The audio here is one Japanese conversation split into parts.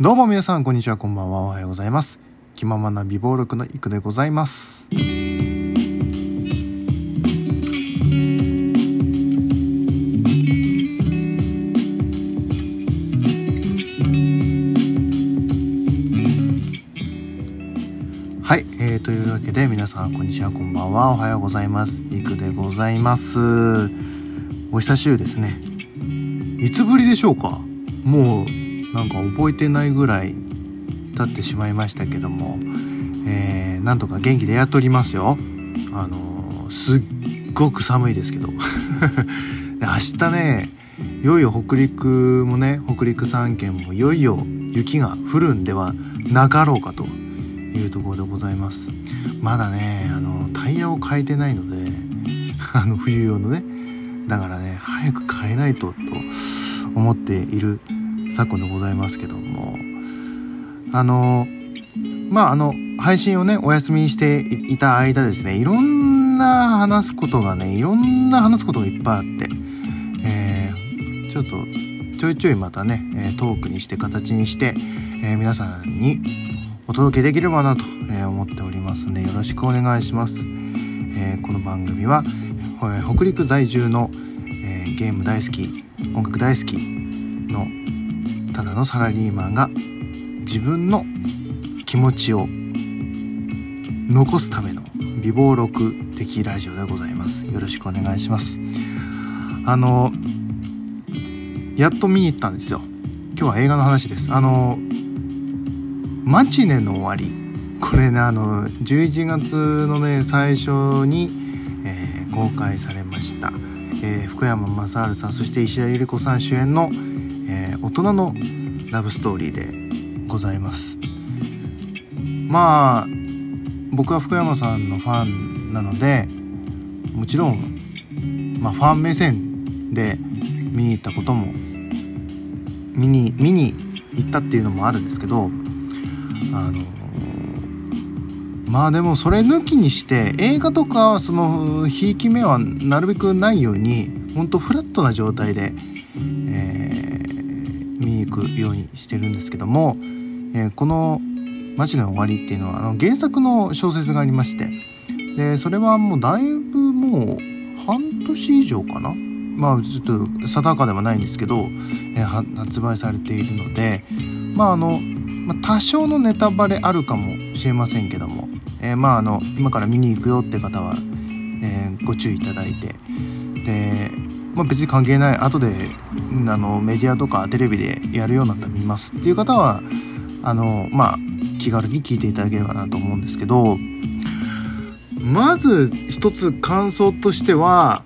どうも皆さんこんにちはこんばんは。おはようございます。気ままな美貌録のいくでございます。はい、えー、というわけで皆さんこんにちはこんばんは。おはようございます。いくでございます。お久しぶりですね。いつぶりでしょうか？もうなんか覚えてないぐらい経ってしまいましたけども、えー、なんとか元気でやっておりますよ。あのー、すっごく寒いですけど。で明日ねいよいよ北陸もね北陸3県もいよいよ雪が降るんではなかろうかというところでございます。まだねあのタイヤを変えてないので あの冬用のね。だからね早く変えないとと思っている昨今でございますけどもあのまああの配信をねお休みしていた間ですねいろんな話すことがねいろんな話すことがいっぱいあって、えー、ちょっとちょいちょいまたね、えトークにして形にして、えー、皆さんにお届けできればなと、え思っておりますのでよろしくお願いします。えこの番組は、え北陸在住の、えゲーム大好き音楽大好きのただのサラリーマンが自分の気持ちを残すための美貌録的ラジオでございます。よろしくお願いします。あのやっと見に行ったんですよ。今日は映画の話です。あのマチネの終わり。これねあの11月のね最初に、えー、公開されました、えー、福山雅治さんそして石田ゆり子さん主演の「、人のラブストーリーでございます。まあ僕は福山さんのファンなのでもちろん、まあ、ファン目線で見に行ったことも見に見に行ったっていうのもあるんですけどあのまあでもそれ抜きにして映画とかそのひいき目はなるべくないようにほんとフラットな状態でくようにしてるんですけども、えー、この「マジの終わり」っていうのはあの原作の小説がありましてでそれはもうだいぶもう半年以上かな？まあちょっと定かではないんですけど、えー、発売されているのでまああの、ま、多少のネタバレあるかもしれませんけども、えー、まああの今から見に行くよって方は、え、ご注意いただいてでまあ、別に関係ない後であのメディアとかテレビでやるようになったら見ますっていう方はあのまあ気軽に聞いていただければなと思うんですけどまず一つ感想としては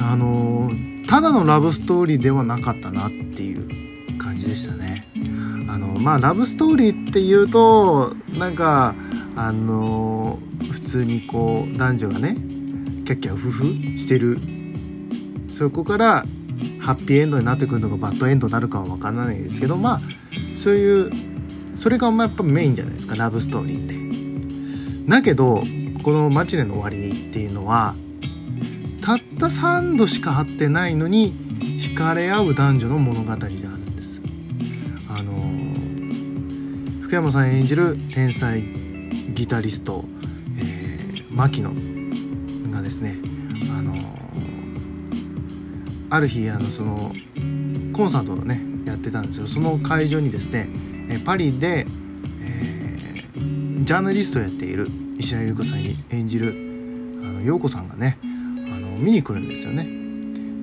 あのただのラブストーリーではなかったなっていう感じでしたね。あのまあラブストーリーっていうとなんかあの普通にこう男女がねキャッキャウフフしてるそこからハッピーエンドになってくるのかバッドエンドになるかは分からないですけどまあそういうそれがまあやっぱメインじゃないですかラブストーリーって。だけどこの「マチネの終わり」っていうのはたった3度しか会ってないのに惹かれ合う男女の物語であるんです。あのー、福山さん演じる天才ギタリスト、えー、牧野がですねあのある日あのそのコンサートをねやってたんですよその会場にですねパリで、えー、ジャーナリストをやっている石原裕子さんに演じるあの陽子さんがねあの見に来るんですよね。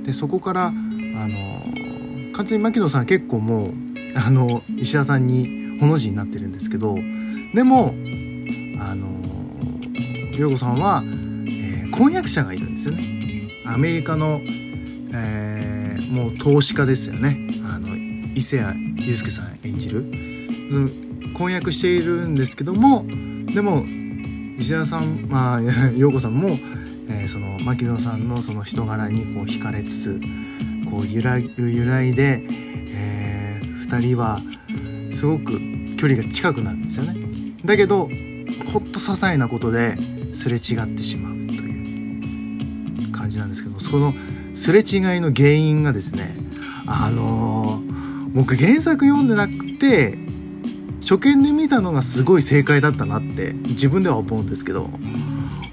でそこからあの完全に牧野さん結構もうあの石田さんにほの字になってるんですけどでもあの陽子さんは、えー、婚約者がいるんですよね。アメリカのえー、もう投資家ですよねあの伊勢谷友介さん演じる、うん、婚約しているんですけどもでも石田さんまあ 陽子さんも、えー、その牧野さんのその人柄にこう惹かれつつこう揺ら揺らいで、えー、2人はすごく距離が近くなるんですよね。だけどほっと些細なことですれ違ってしまうという感じなんですけどそのすれ違いの原因がですねあのー、僕原作読んでなくて初見で見たのがすごい正解だったなって自分では思うんですけど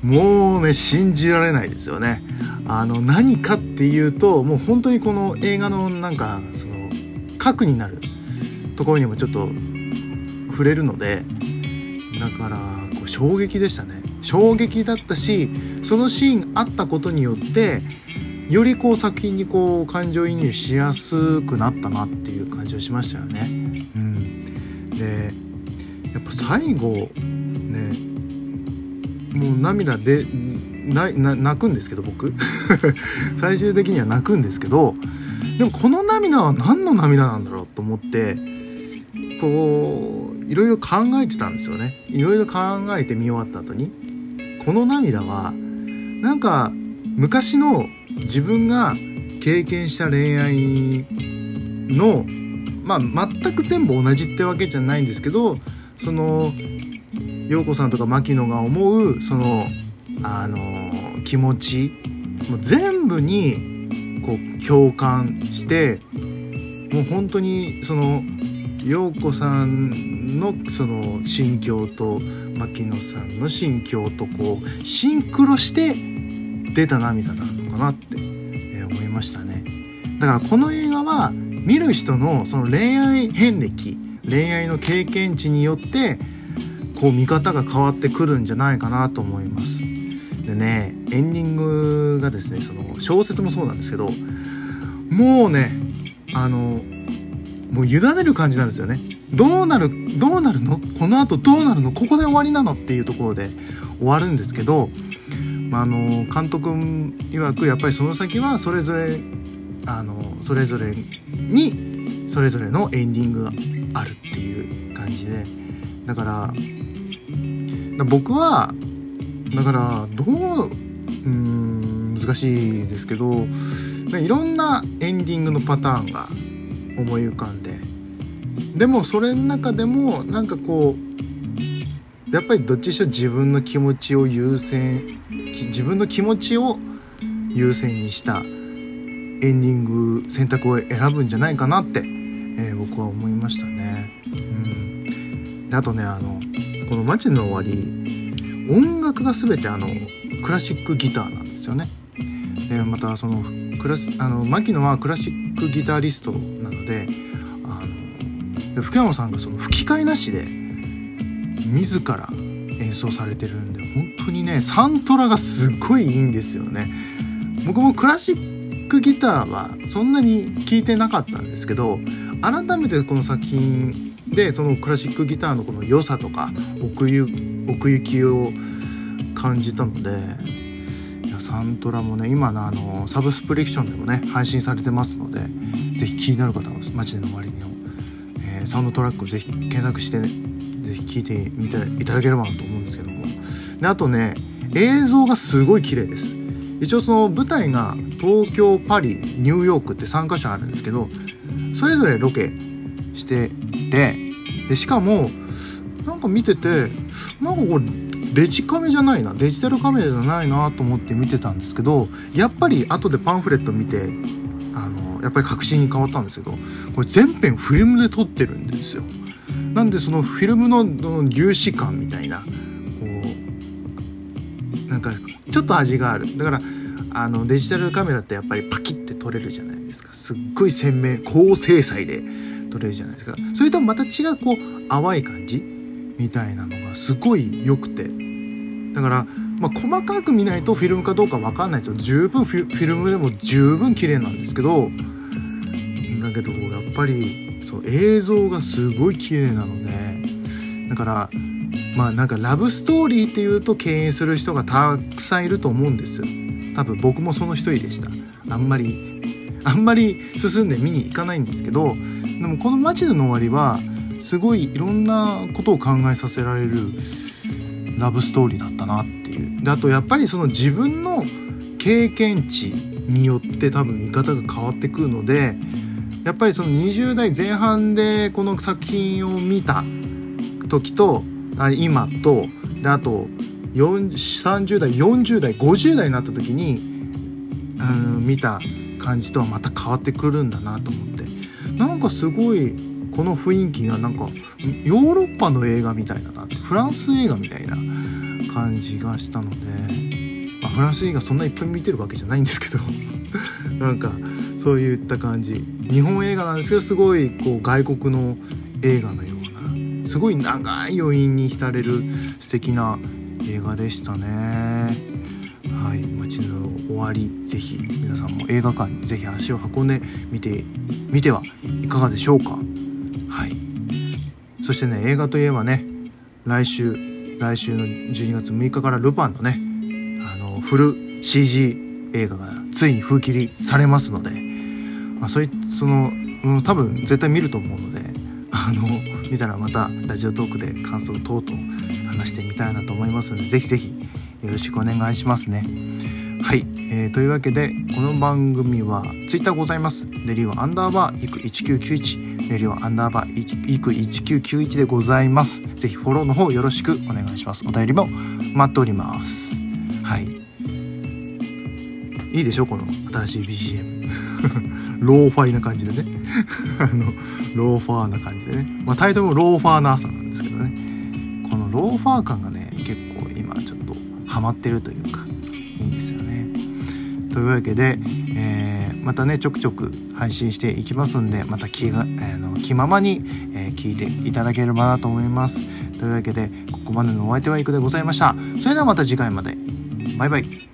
もうね信じられないですよね。あの何かっていうともう本当にこの映画のなんかその核になるところにもちょっと触れるのでだからこう衝撃でしたね。衝撃だったしそのシーンあったことによってよりこう作品にこう感情移入しやすくなったなっていう感じはしましたよね。うん、でやっぱ最後ねもう涙で泣くんですけど僕。最終的には泣くんですけどでもこの涙は何の涙なんだろうと思ってこういろいろ考えてたんですよね。いろいろ考えて見終わった後に。この涙はなんか昔の自分が経験した恋愛のまあ全く全部同じってわけじゃないんですけどその陽子さんとか牧野が思うそのあの気持ちもう全部にこう共感してもう本当にその陽子さんのその心境と牧野さんの心境とこうシンクロして出た涙な。かなって、え思いましたね。だからこの映画は見る人のその恋愛遍歴恋愛の経験値によってこう見方が変わってくるんじゃないかなと思います。でねエンディングがですねその小説もそうなんですけどもうねあのもう委ねる感じなんですよね。どうなるどうなるの？この後どうなるの？ここで終わりなの？っていうところで終わるんですけど、まあ、あの監督曰くやっぱりその先はそれぞれあのそれぞれにそれぞれのエンディングがあるっていう感じでだから僕はだからどううん難しいですけどいろんなエンディングのパターンが思い浮かんででもそれの中でもなんかこうやっぱりどっちにしろ自分の気持ちを優先自分の気持ちを優先にしたエンディング選択を選ぶんじゃないかなって、えー、僕は思いましたね。うん、であとねあのこの「街の終わり」音楽が全てあのクラシックギターなんですよね。でまたそのクラスあの牧野はクラシックギタリストなのであの福山さんがその吹き替えなしで自ら演奏されてるんで本当にねサントラがすっごいいいんですよね。僕もクラシックギターはそんなに聴いてなかったんですけど改めてこの作品でそのクラシックギターのこの良さとか奥行きを感じたのでいやサントラもね今のあのサブスプリクションでもね配信されてますので是非気になる方は「マジでの終わりの」えー、サウンドトラックを是非検索してね是非聴いてみていただければなと思うんですけどもであとね映像がすごい綺麗です一応その舞台が東京パリニューヨークって3カ所あるんですけどそれぞれロケしててでしかもなんか見ててなんかこれデジカメじゃないなデジタルカメラじゃないなと思って見てたんですけどやっぱり後でパンフレット見てあのやっぱり確信に変わったんですけどこれ全編フィルムで撮ってるんですよ。なんでそのフィルムの粒子感みたいななんかちょっと味がある。だからあのデジタルカメラってやっぱりパキッて撮れるじゃないですか。すっごい鮮明高精細で撮れるじゃないですか。それとまた違うこう淡い感じみたいなのがすごい良くて。だから、まあ、細かく見ないとフィルムかどうか分かんないですよ。十分フィルムでも十分綺麗なんですけどだけどやっぱりそう映像がすごい綺麗なのでだからまあなんかラブストーリーっていうと敬遠する人がたくさんいると思うんです多分僕もその一人でした。あんまりあんまり進んで見に行かないんですけどでもこの「マチの終わり」はすごいいろんなことを考えさせられるラブストーリーだったなっていう。であとやっぱりその自分の経験値によって多分見方が変わってくるのでやっぱりその20代前半でこの作品を見た時とあ今とであと30代40代50代になった時に、うん、見た感じとはまた変わってくるんだなと思って。なんかすごいこの雰囲気がなんかヨーロッパの映画みたいだなってフランス映画みたいな感じがしたので、まあ、フランス映画そんないっぱい見てるわけじゃないんですけど。なんかそういった感じ。日本映画なんですけどすごいこう外国の映画のようなすごい長い余韻に浸れる素敵な映画でしたね。はい街の終わりぜひ皆さんも映画館にぜひ足を運んでみてみてはいかがでしょうか？はい。そしてね映画といえばね来週来週の12月6日からルパンのねあのフル CG 映画がついに封切りされますので、まあ、そういその、うん、多分絶対見ると思うのであの見たらまたラジオトークで感想等々話してみたいなと思いますのでぜひぜひよろしくお願いしますね。はい、えー、というわけでこの番組は Twitter ございます。レリオアンダーバーイク1991レリオアンダーバーイク1991でございます。ぜひフォローの方よろしくお願いします。お便りも待っております。はい。いいでしょこの新しい BGM ローファイな感じでね。あのローファイな感じでね、まあ、タイトルもローファイな朝なんですけどね。このローファイ感がね結構今ちょっとハマってるというかいいんですよね。というわけで、えー、またねちょくちょく配信していきますんでまた気が、えー、の気ままに、えー、聞いていただければなと思います。というわけでここまでのお相手はいくでございました。それではまた次回まで。バイバイ。